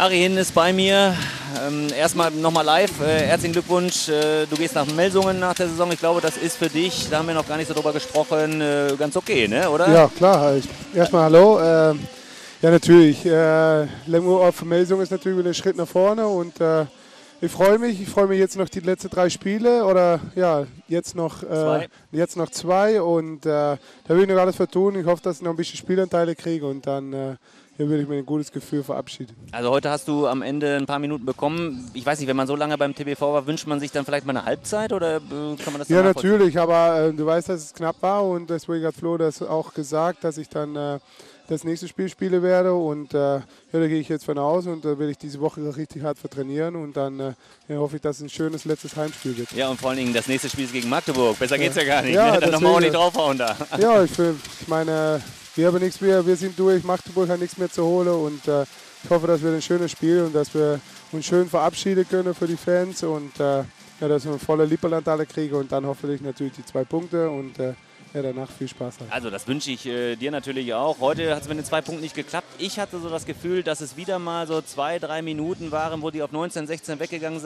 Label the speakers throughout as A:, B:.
A: Ari Hin ist bei mir. Ähm, erstmal nochmal live. Äh, herzlichen Glückwunsch. Äh, du gehst nach Melsungen nach der Saison. Ich glaube, das ist für dich, da haben wir noch gar nicht so drüber gesprochen, äh, ganz okay, ne? oder?
B: Ja, klar. Erstmal hallo. Ähm, ja, natürlich. Äh, auf Melsungen ist natürlich ein Schritt nach vorne und äh, ich freue mich. Ich freue mich jetzt noch die letzten drei Spiele oder ja, jetzt noch, äh, zwei. jetzt noch zwei und äh, da will ich noch alles für tun. Ich hoffe, dass ich noch ein bisschen Spielanteile kriege und dann äh, hier würde ich mir ein gutes Gefühl verabschieden.
A: Also heute hast du am Ende ein paar Minuten bekommen. Ich weiß nicht, wenn man so lange beim TBV war, wünscht man sich dann vielleicht mal eine Halbzeit oder äh, kann man das
B: Ja, natürlich, aber äh, du weißt, dass es knapp war und deswegen hat Flo das auch gesagt, dass ich dann äh, das nächste Spiel spielen werde und äh, ja, da gehe ich jetzt von aus und da werde ich diese Woche richtig hart vertrainieren und dann äh, ja, hoffe ich, dass es ein schönes letztes Heimspiel wird.
A: Ja, und vor allen Dingen das nächste Spiel ist gegen Magdeburg. Besser geht's ja gar nicht. Ja, ne? Dann nochmal ordentlich draufhauen da.
B: Ja, ich, ich meine, wir haben nichts mehr, wir sind durch, Magdeburg hat nichts mehr zu holen und äh, ich hoffe, dass wir ein schönes Spiel und dass wir uns schön verabschieden können für die Fans und äh, ja, dass wir ein voller Lieberland alle kriegen und dann hoffentlich natürlich die zwei Punkte und äh, ja, danach viel Spaß haben.
A: Also das wünsche ich äh, dir natürlich auch. Heute hat es mit den zwei Punkten nicht geklappt. Ich hatte so das Gefühl, dass es wieder mal so zwei, drei Minuten waren, wo die auf 19, 16 weggegangen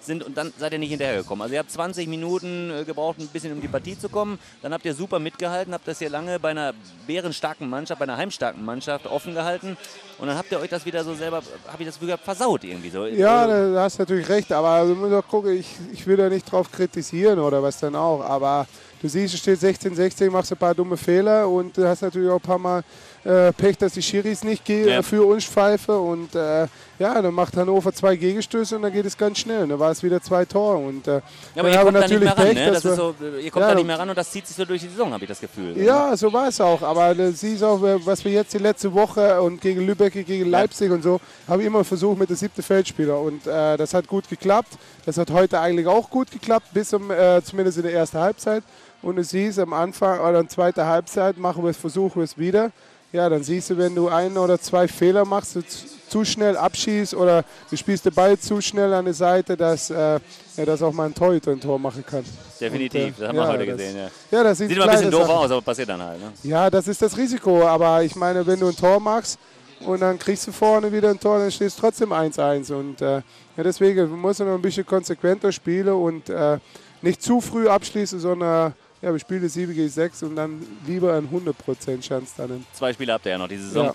A: sind und dann seid ihr nicht hinterhergekommen. Also ihr habt 20 Minuten äh, gebraucht, ein bisschen um die Partie zu kommen. Dann habt ihr super mitgehalten, habt das hier lange bei einer bärenstarken Mannschaft, bei einer heimstarken Mannschaft offen gehalten. Und dann habt ihr euch das wieder so selber, habe ich das Gefühl versaut irgendwie so.
B: Ja, also da hast du natürlich recht. Aber auch gucken, ich, ich will da nicht drauf kritisieren oder was dann auch. Aber du siehst, es steht 16, 16, machst ein paar dumme Fehler und du hast natürlich auch ein paar Mal äh, Pech, dass die Schiris nicht ja. für uns pfeifen. Und äh, ja, dann macht Hannover zwei Gegenstöße und dann geht es ganz schnell. Dann war es wieder zwei Tore. Und, äh,
A: ja, aber ihr kommt natürlich da nicht mehr ran, Pech, ne? so, ihr kommt ja, da nicht mehr ran und das zieht sich so durch die Saison, habe ich das Gefühl.
B: Ja, so war es auch. Aber du siehst auch, was wir jetzt die letzte Woche und gegen Lübeck, gegen Leipzig und so, habe ich immer versucht mit der siebten Feldspieler. Und äh, das hat gut geklappt. Das hat heute eigentlich auch gut geklappt, bis um, äh, zumindest in der ersten Halbzeit. Und du siehst am Anfang oder in der zweiten Halbzeit machen wir es, versuchen wir es wieder ja, dann siehst du, wenn du einen oder zwei Fehler machst, du zu schnell abschießt oder du spielst den Ball zu schnell an die Seite, dass, äh, ja, dass auch mal ein Torhüter ein Tor machen kann.
A: Definitiv, Und, äh, das haben wir heute das, gesehen. Ja,
B: ja das
A: sieht immer ein bisschen doof Sachen. aus, aber passiert dann halt. Ne?
B: Ja, das ist das Risiko. Aber ich meine, wenn du ein Tor machst und dann kriegst du vorne wieder ein Tor, dann stehst du trotzdem 1-1. Und äh, ja, deswegen muss man noch ein bisschen konsequenter spielen und äh, nicht zu früh abschließen, sondern ja, wir spielen 7 gegen 6 und dann lieber ein 100% Chance dann.
A: Zwei Spiele habt ihr ja noch diese Saison. Ja.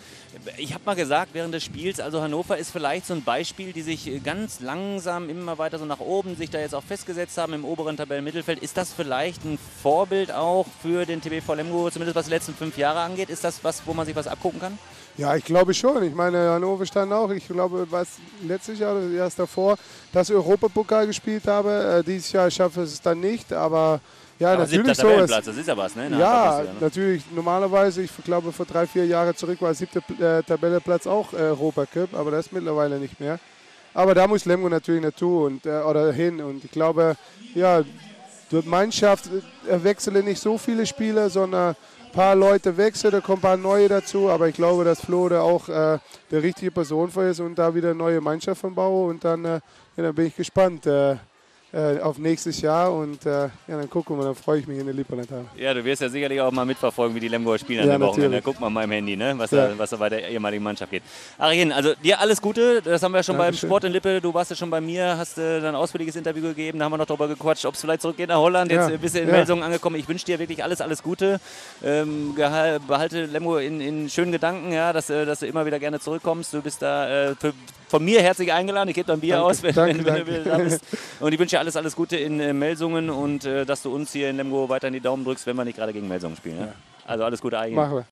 A: Ich habe mal gesagt während des Spiels, also Hannover ist vielleicht so ein Beispiel, die sich ganz langsam immer weiter so nach oben sich da jetzt auch festgesetzt haben im oberen Tabellenmittelfeld. Ist das vielleicht ein Vorbild auch für den TBV Lemgo, zumindest was die letzten fünf Jahre angeht? Ist das was, wo man sich was abgucken kann?
B: Ja, ich glaube schon. Ich meine, Hannover stand auch, ich glaube, was letztes Jahr oder erst davor, das Europapokal gespielt habe. Äh, dieses Jahr schaffe ich es dann nicht, aber ja,
A: Aber
B: natürlich
A: so. Ist, das ist ja was, ne?
B: Ja, ne? natürlich. Normalerweise, ich glaube, vor drei, vier Jahren zurück war siebter äh, Tabelleplatz auch äh, Europa Cup, aber das ist mittlerweile nicht mehr. Aber da muss Lemgo natürlich dazu und, äh, oder hin. Und ich glaube, ja, die Mannschaft äh, wechseln nicht so viele Spieler, sondern ein paar Leute wechseln, da kommen ein paar neue dazu. Aber ich glaube, dass Flo da auch äh, der richtige Person für ist und da wieder eine neue Mannschaft bauen. Und dann, äh, ja, dann bin ich gespannt. Äh, auf nächstes Jahr und äh, ja, dann gucken wir, dann freue ich mich in der Lieberland haben.
A: Ja, du wirst ja sicherlich auch mal mitverfolgen, wie die Lemgoer spielen an ja, der Wochenende. Guck mal meinem Handy, ne? was, ja. da, was da bei der ehemaligen Mannschaft geht. Arjen, also dir alles Gute, das haben wir ja schon Dankeschön. beim Sport in Lippe, du warst ja schon bei mir, hast äh, ein ausführliches Interview gegeben, da haben wir noch darüber gequatscht, ob es vielleicht zurückgeht nach Holland, jetzt ja. bist du in ja. Melsungen angekommen. Ich wünsche dir wirklich alles, alles Gute. Ähm, behalte Lemgo in, in, schönen Gedanken, ja, dass, äh, dass, du immer wieder gerne zurückkommst. Du bist da äh, für, von mir herzlich eingeladen, ich gebe dann Bier danke, aus, wenn, danke, wenn, wenn du bist. Und ich wünsche dir alles, alles Gute in äh, Melsungen und äh, dass du uns hier in Lemgo weiter in die Daumen drückst, wenn wir nicht gerade gegen Melsungen spielen. Ja? Also alles Gute, Eigen.
B: Machen wir.